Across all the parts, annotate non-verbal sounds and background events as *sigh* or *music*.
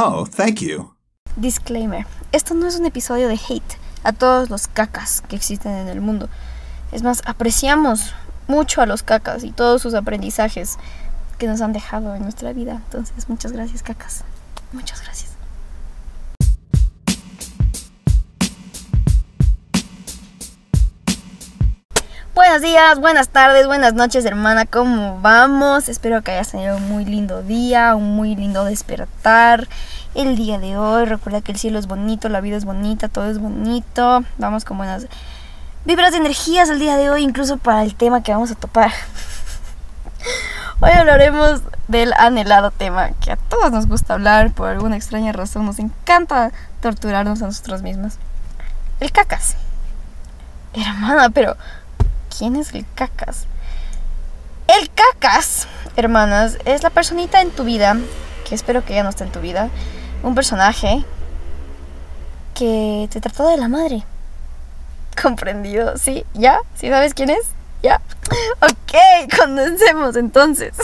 Oh, thank you. Disclaimer. Esto no es un episodio de hate a todos los cacas que existen en el mundo. Es más, apreciamos mucho a los cacas y todos sus aprendizajes que nos han dejado en nuestra vida. Entonces, muchas gracias, cacas. Muchas gracias. Buenos días, buenas tardes, buenas noches, hermana. ¿Cómo vamos? Espero que hayas tenido un muy lindo día, un muy lindo despertar el día de hoy. Recuerda que el cielo es bonito, la vida es bonita, todo es bonito. Vamos con buenas vibras de energías el día de hoy, incluso para el tema que vamos a topar. *laughs* Hoy hablaremos del anhelado tema que a todos nos gusta hablar por alguna extraña razón. Nos encanta torturarnos a nosotros mismos. El cacas. Hermana, pero ¿quién es el cacas? El cacas, hermanas, es la personita en tu vida, que espero que ya no esté en tu vida, un personaje que te trató de la madre. *laughs* ¿Comprendido? ¿Sí? ¿Ya? ¿Sí sabes quién es? ¿Ya? *laughs* Ok, condensemos entonces.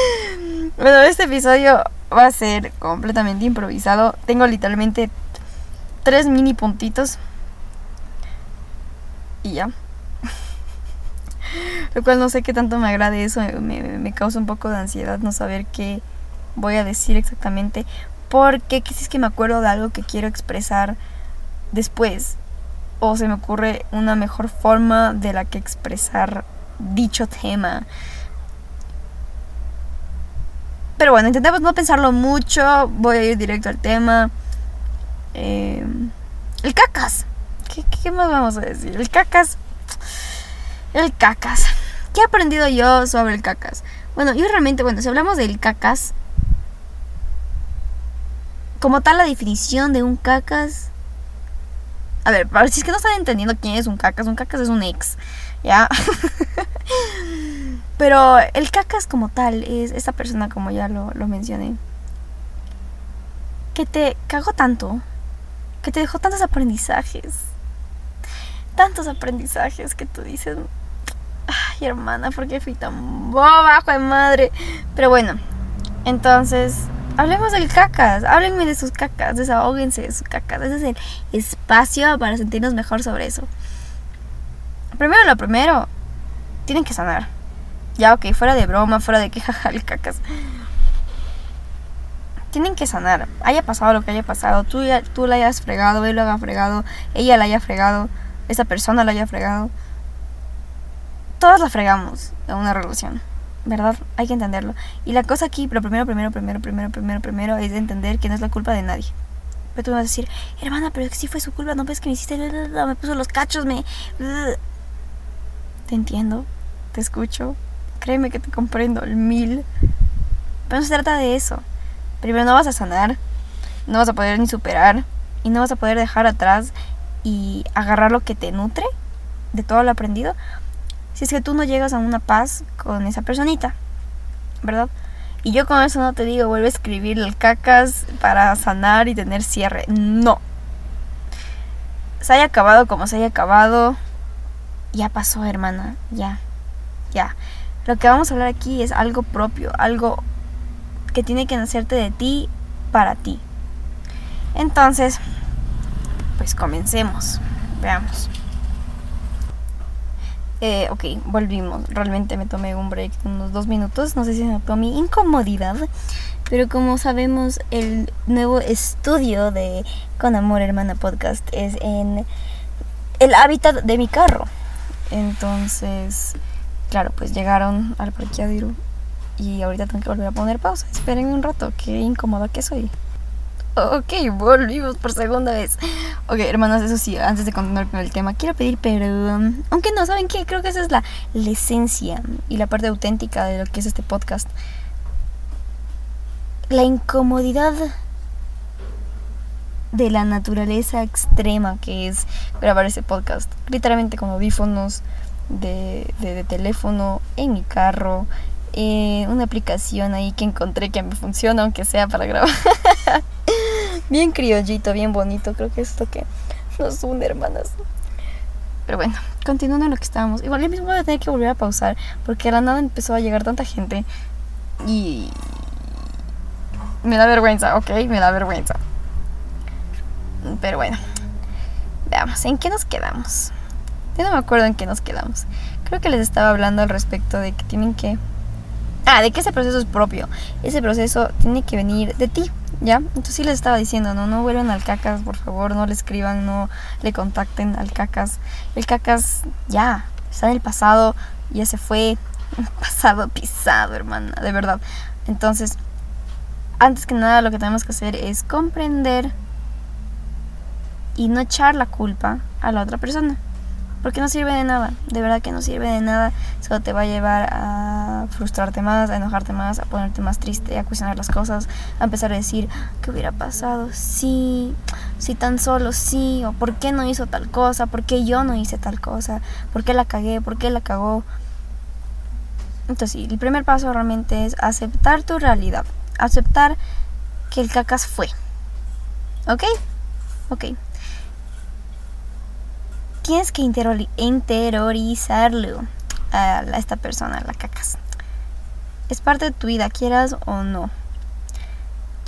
*laughs* bueno, este episodio va a ser completamente improvisado. Tengo literalmente tres mini puntitos. Y ya. Lo cual no sé qué tanto me agrade eso. Me, causa un poco de ansiedad no saber qué voy a decir exactamente. Porque si es que me acuerdo de algo que quiero expresar después o se me ocurre una mejor forma de la que expresar dicho tema. Pero bueno, intentemos no pensarlo mucho. Voy a ir directo al tema. Eh, el cacas. ¿Qué, ¿Qué, más vamos a decir? El cacas. El cacas. ¿Qué he aprendido yo sobre el cacas? Bueno, yo realmente, bueno, si hablamos del cacas, como tal la definición de un cacas a ver, a ver si es que no están entendiendo quién es un cacas. Un cacas es un ex. ¿Ya? *laughs* Pero el cacas como tal es esta persona, como ya lo, lo mencioné, que te cagó tanto, que te dejó tantos aprendizajes. Tantos aprendizajes que tú dices, ay hermana, ¿por qué fui tan boba, de madre? Pero bueno, entonces Hablemos del cacas, háblenme de sus cacas, desahóguense de sus cacas. Ese es el espacio para sentirnos mejor sobre eso. Primero lo primero, tienen que sanar. Ya, ok, fuera de broma, fuera de que jaja el cacas. Tienen que sanar. Haya pasado lo que haya pasado. Tú, ya, tú la hayas fregado, él lo haya fregado, ella la haya fregado, esa persona la haya fregado. Todas la fregamos en una relación. ¿verdad? Hay que entenderlo. Y la cosa aquí, pero primero, primero, primero, primero, primero, primero, es entender que no es la culpa de nadie. Pero tú me vas a decir, hermana, pero sí fue su culpa, no ves que me hiciste, me puso los cachos, me... Te entiendo, te escucho, créeme que te comprendo el mil. Pero no se trata de eso. Primero no vas a sanar, no vas a poder ni superar, y no vas a poder dejar atrás y agarrar lo que te nutre de todo lo aprendido si es que tú no llegas a una paz con esa personita, ¿verdad? Y yo con eso no te digo, vuelve a escribir el cacas para sanar y tener cierre. No. Se haya acabado como se haya acabado. Ya pasó, hermana. Ya. Ya. Lo que vamos a hablar aquí es algo propio, algo que tiene que nacerte de ti para ti. Entonces, pues comencemos. Veamos. Eh, ok, volvimos. Realmente me tomé un break unos dos minutos. No sé si se notó mi incomodidad. Pero como sabemos, el nuevo estudio de Con Amor Hermana Podcast es en el hábitat de mi carro. Entonces, claro, pues llegaron al parqueadero y ahorita tengo que volver a poner pausa. Esperen un rato, qué incómoda que soy. Ok, volvimos por segunda vez. Ok, hermanos, eso sí, antes de continuar con el tema, quiero pedir perdón. Aunque no, ¿saben qué? Creo que esa es la, esencia y la parte auténtica de lo que es este podcast. La incomodidad de la naturaleza extrema que es grabar ese podcast. Literalmente con audífonos de, de teléfono, en mi carro, eh, una aplicación ahí que encontré que me funciona, aunque sea para grabar. *laughs* bien criollito, bien bonito, creo que es esto que nos une, hermanas. Pero bueno, continuando en lo que estábamos. Igual yo mismo voy a tener que volver a pausar porque a la nada empezó a llegar tanta gente y Me da vergüenza, ok, me da vergüenza. Pero bueno, veamos, ¿en qué nos quedamos? Yo no me acuerdo en qué nos quedamos. Creo que les estaba hablando al respecto de que tienen que... Ah, de que ese proceso es propio. Ese proceso tiene que venir de ti, ¿ya? Entonces sí les estaba diciendo, no, no vuelvan al cacas, por favor, no le escriban, no le contacten al cacas. El cacas ya, está en el pasado, ya se fue, *laughs* pasado pisado, hermana, de verdad. Entonces, antes que nada lo que tenemos que hacer es comprender y no echar la culpa a la otra persona. Porque no sirve de nada, de verdad que no sirve de nada. Solo te va a llevar a frustrarte más, a enojarte más, a ponerte más triste, a cuestionar las cosas, a empezar a decir, ¿qué hubiera pasado? Sí, si tan solo sí, o ¿por qué no hizo tal cosa? ¿Por qué yo no hice tal cosa? ¿Por qué la cagué? ¿Por qué la cagó? Entonces, sí, el primer paso realmente es aceptar tu realidad, aceptar que el cacas fue. ¿Ok? Ok tienes que interiorizarlo a, esta persona, la cacas. Es parte de tu vida, quieras o no.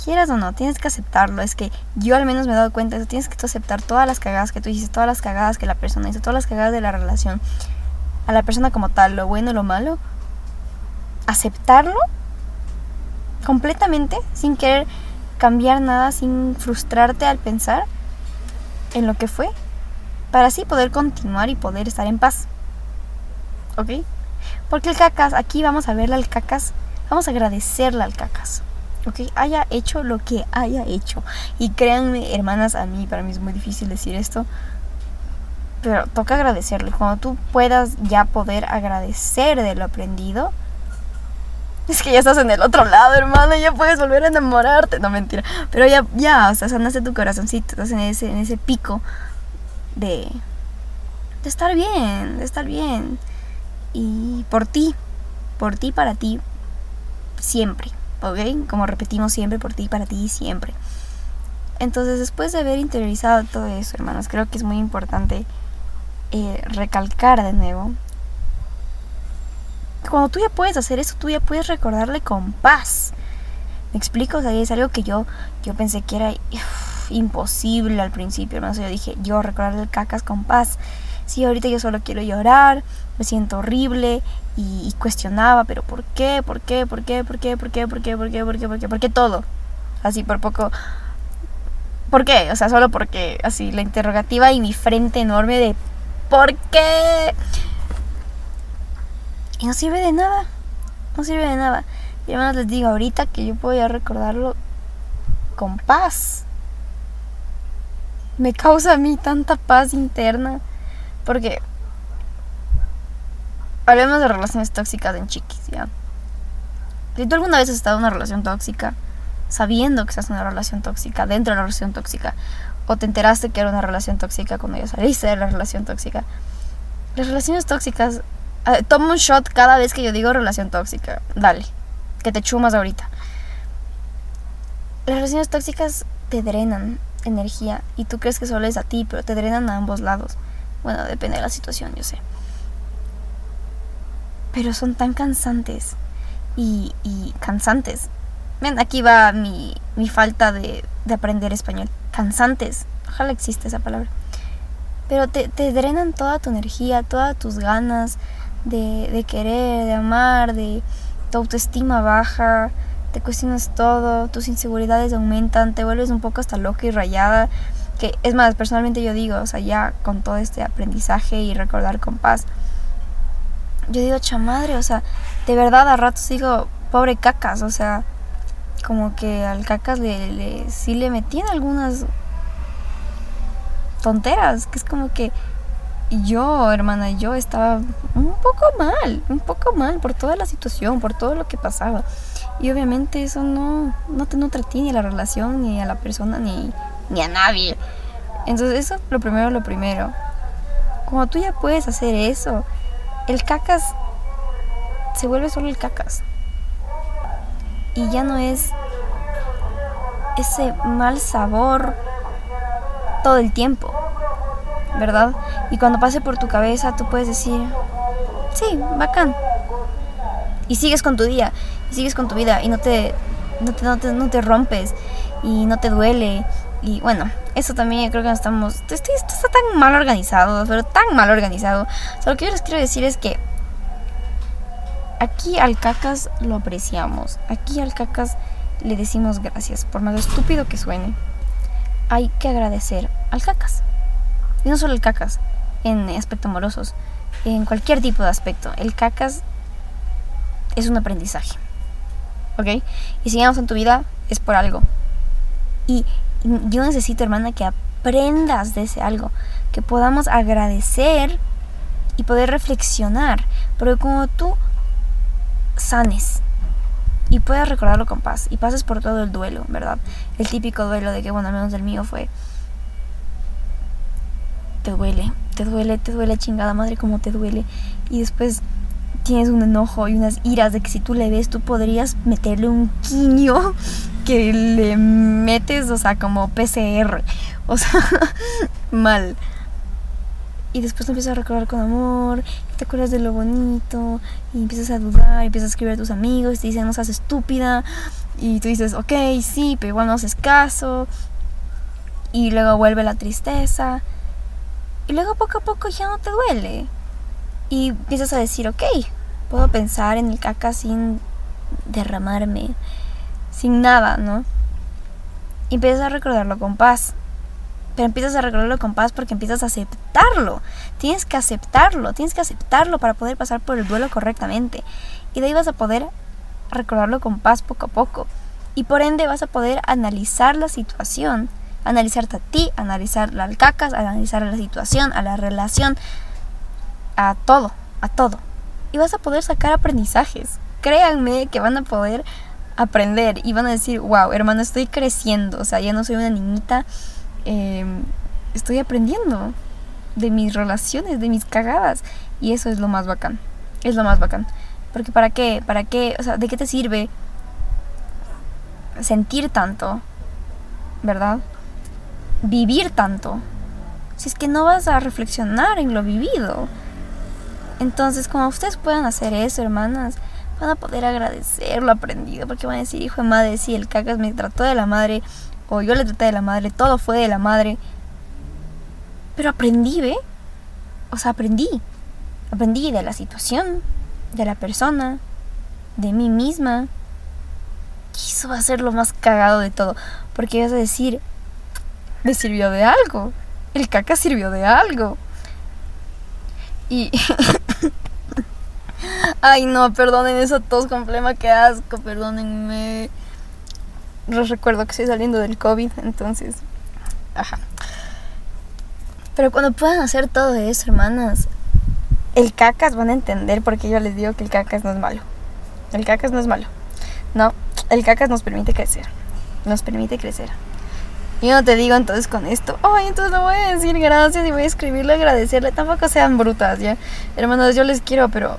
Quieras o no, tienes que aceptarlo. Es que yo al menos me he dado cuenta de eso. Tienes que aceptar todas las cagadas que tú hiciste, todas las cagadas que la persona hizo, todas las cagadas de la relación. A la persona como tal, lo bueno, lo malo. Aceptarlo completamente, sin querer cambiar nada, sin frustrarte al pensar en lo que fue para así poder continuar y poder estar en paz. ¿Ok? Porque el cacas, aquí vamos a verle al cacas, vamos a agradecerle al cacas. ¿Ok? Haya hecho lo que haya hecho. Y créanme, hermanas, a mí, para mí es muy difícil decir esto. Pero toca agradecerle. Cuando tú puedas ya poder agradecer de lo aprendido, es que ya estás en el otro lado, hermano, ya puedes volver a enamorarte. No, mentira. Pero ya, ya, o sea, sanaste tu corazoncito, estás en ese, en ese pico de, estar bien, de estar bien. Y por ti, por ti, para ti, siempre, ¿ok? Como repetimos siempre, por ti, para ti, siempre. Entonces, después de haber interiorizado todo eso, hermanos, creo que es muy importante eh, recalcar de nuevo. Cuando tú ya puedes hacer eso, tú ya puedes recordarle con paz. ¿Me explico? O sea, es algo que yo, yo pensé que era imposible al principio, hermano. yo dije, yo recordar el cacas con paz. Sí, ahorita yo solo quiero llorar, me siento horrible y, cuestionaba, pero ¿por qué? ¿Por qué? ¿Por qué? ¿Por qué? ¿Por qué? ¿Por qué? ¿Por qué? ¿Por qué? ¿Por qué? ¿Por qué todo? Así por poco. ¿Por qué? O sea, solo porque así la interrogativa y mi frente enorme de ¿por qué? Y no sirve de nada. No sirve de nada. Y además les digo ahorita que yo puedo ya recordarlo con paz me causa a mí tanta paz interna. Porque hablemos de relaciones tóxicas en chiquis, ¿ya? Si tú alguna vez has estado en una relación tóxica, sabiendo que estás en una relación tóxica, dentro de la relación tóxica, o te enteraste que era una relación tóxica cuando ya saliste de la relación tóxica, las relaciones tóxicas, toma un shot cada vez que yo digo relación tóxica, dale, que te chumas ahorita. Las relaciones tóxicas te drenan, energía y tú crees que solo es a ti, pero te drenan a ambos lados. Bueno, depende de la situación, yo sé. Pero son tan cansantes y, y cansantes. Ven, aquí va mi, mi falta de, de, aprender español. Cansantes. Ojalá exista esa palabra. Pero te, te drenan toda tu energía, todas tus ganas de, de querer, de amar, de tu autoestima baja, te cuestionas todo, tus inseguridades aumentan, te vuelves un poco hasta loca y rayada. Que es más, personalmente yo digo, o sea, ya con todo este aprendizaje y recordar con paz, yo digo, chamadre, o sea, de verdad a ratos digo, pobre cacas, o sea, como que al cacas le, le sí le metían algunas tonteras, que es como que yo, hermana, yo estaba un poco mal, un poco mal por toda la situación, por todo lo que pasaba. Y obviamente eso no, no te nutre a ni a la relación, ni a la persona, ni, ni a nadie. Entonces eso es lo primero, lo primero. Cuando tú ya puedes hacer eso, el cacas se vuelve solo el cacas. Y ya no es ese mal sabor todo el tiempo, ¿verdad? Y cuando pase por tu cabeza tú puedes decir, sí, bacán. Y sigues con tu día sigues con tu vida y no te no te, no te, rompes y no te duele. Y bueno, eso también creo que no estamos... Esto, está tan mal organizado, pero tan mal organizado. O lo que yo les quiero decir es que aquí al cacas lo apreciamos. Aquí al cacas le decimos gracias, por más estúpido que suene. Hay que agradecer al cacas. Y no solo el cacas, en aspectos amorosos, en cualquier tipo de aspecto. El cacas es un aprendizaje. ¿Ok? Y si llegamos en tu vida es por algo. Y yo necesito, hermana, que aprendas de ese algo. Que podamos agradecer y poder reflexionar. Porque como tú sanes y puedas recordarlo con paz y pases por todo el duelo, ¿verdad? El típico duelo de que, bueno, al menos el mío fue... Te duele, te duele, te duele chingada madre como te duele. Y después tienes un enojo y unas iras de que si tú le ves tú podrías meterle un quiño que le metes, o sea, como PCR. O sea, *laughs* mal y después te empiezas a recordar con amor, te acuerdas de lo bonito, y empiezas a dudar, y empiezas a escribir a tus amigos, y te dicen no seas estúpida, y tú dices, ok, sí, pero igual no haces caso, y luego vuelve la tristeza, y luego poco a poco ya no te duele, y empiezas a decir, ok, puedo pensar en el caca sin derramarme, sin nada, ¿no? Y empiezas a recordarlo con paz pero empiezas a recordarlo con paz porque empiezas a aceptarlo. Tienes que aceptarlo, tienes que aceptarlo para poder pasar por el duelo correctamente. Y de ahí vas a poder recordarlo con paz poco a poco. Y por ende vas a poder analizar la situación, analizarte a ti, analizar las cacas, analizar la situación, a la relación, a todo, a todo. Y vas a poder sacar aprendizajes. Créanme que van a poder aprender y van a decir, wow, hermano, estoy creciendo. O sea, ya no soy una niñita Em, estoy aprendiendo de mis relaciones, de mis cagadas. Y eso es lo más bacán. Es lo más bacán. Porque para qué, para qué, o sea, ¿de qué te sirve sentir tanto? ¿Verdad? Vivir tanto. Si es que no vas a reflexionar en lo vivido. Entonces, como ustedes puedan hacer eso, hermanas, van a poder agradecer lo aprendido. Porque van a decir, hijo de madre, si el cacas me trató de la madre o yo le traté de la madre, todo fue de la madre. Pero aprendí, ¿ve? O sea, aprendí. Aprendí de la situación, de la persona, de mí misma. Y eso va a ser lo más cagado de todo. Porque vas a decir, me sirvió de algo. El caca sirvió de algo. Y... *laughs* Ay, no, perdonen esa tos con flema, que asco, perdónenme les recuerdo que estoy saliendo del COVID, entonces, ajá. Pero cuando puedan hacer todo eso, hermanas, el cacas van a entender porque yo les digo que el cacas no es malo. El cacas no es malo. No, el cacas nos permite crecer. Nos permite crecer. Yo no te digo entonces con esto, ay, entonces le voy a decir gracias y voy a escribirle, agradecerle. Tampoco sean brutas, ¿ya? Hermanas, yo les quiero, pero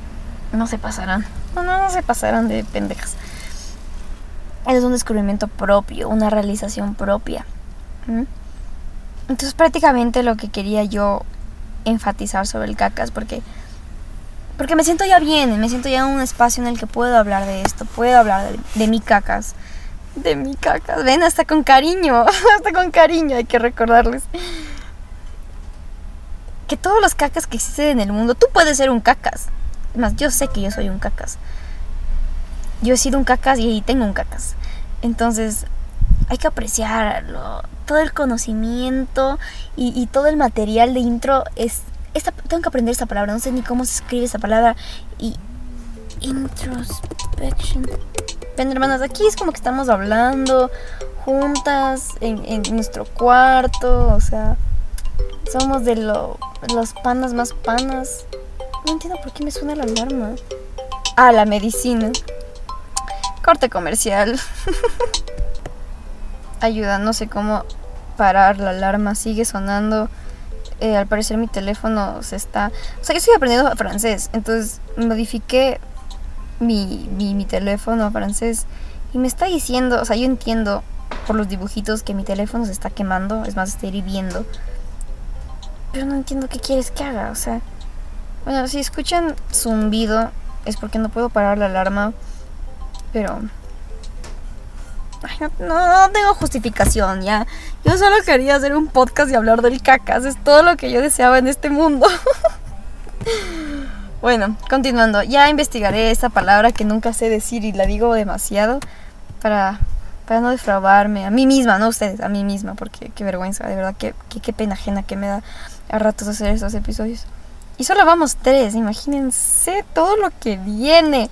no se pasarán. No, no, no se pasarán de pendejas es un descubrimiento propio, una realización propia. Entonces prácticamente lo que quería yo enfatizar sobre el cacas, porque, porque me siento ya bien, me siento ya en un espacio en el que puedo hablar de esto, puedo hablar de, de mi cacas, de mi cacas, ven hasta con cariño, *laughs* hasta con cariño hay que recordarles. Que todos los cacas que existen en el mundo, tú puedes ser un cacas. Más, yo sé que yo soy un cacas. Yo he sido un cacas y tengo un cacas. Entonces, hay que apreciarlo. Todo el conocimiento y, todo el material de intro es... Esta, tengo que aprender esta palabra, no sé ni cómo se escribe esta palabra. Y... Introspection. Ven, hermanas, aquí es como que estamos hablando juntas en, en nuestro cuarto, o sea, somos de lo, los panas más panas. No entiendo por qué me suena la alarma. Ah, la medicina. Corte comercial. *laughs* Ayuda, no sé cómo parar la alarma, sigue sonando. Eh, al parecer mi teléfono se está... O sea, yo estoy aprendiendo francés, entonces modifiqué mi, mi, mi teléfono a francés y me está diciendo, o sea, yo entiendo por los dibujitos que mi teléfono se está quemando, es más, estoy hirviendo. Pero no entiendo qué quieres que haga, o sea... Bueno, si escuchan zumbido es porque no puedo parar la alarma pero no, tengo justificación, ya. Yo solo quería hacer un podcast y hablar del cacas. Es todo lo que yo deseaba en este mundo. *laughs* bueno, continuando. Ya investigaré esta palabra que nunca sé decir y la digo demasiado para, para no defraudarme a mí misma, no a ustedes, a mí misma, porque qué vergüenza, de verdad, qué, qué, qué pena ajena que me da a ratos hacer estos episodios. Y solo vamos tres, imagínense todo lo que viene.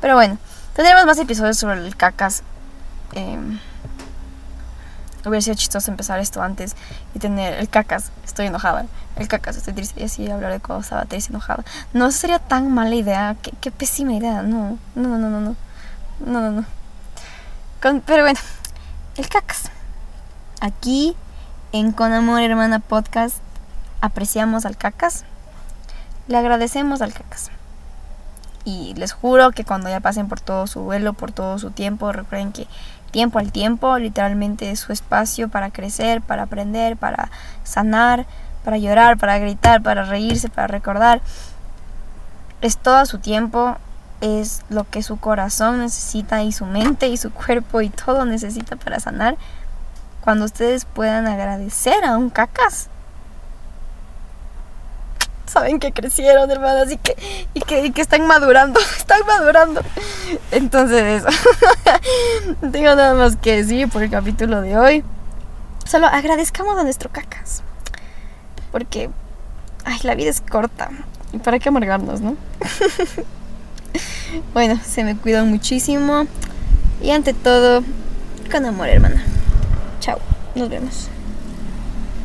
Pero bueno, tendremos más episodios sobre el cacas. Eh, hubiera sido chistoso empezar esto antes y tener el cacas, estoy enojada. El cacas, estoy triste. Y así hablaré cuando estaba triste, enojada. No sería tan mala idea. Qué, qué pésima idea. No, no, no, no, no. No, no, no. Con, pero bueno, el cacas. Aquí en Con Amor Hermana Podcast apreciamos al cacas. Le agradecemos al cacas. Y les juro que cuando ya pasen por todo su vuelo, por todo su tiempo, recuerden que tiempo al tiempo literalmente es su espacio para crecer, para aprender, para sanar, para llorar, para gritar, para reírse, para recordar. Es todo su tiempo, es lo que su corazón necesita y su mente y su cuerpo y todo necesita para sanar. Cuando ustedes puedan agradecer a un cacas saben que crecieron, hermanas, y que, y que, están madurando, *laughs* están madurando. Entonces, *laughs* tengo nada más que decir por el capítulo de hoy. Solo agradezcamos a nuestro cacas. Porque, ay, la vida es corta. ¿Y para qué amargarnos, no? *laughs* bueno, se me cuidan muchísimo. Y ante todo, con amor, hermana. Chao, nos vemos.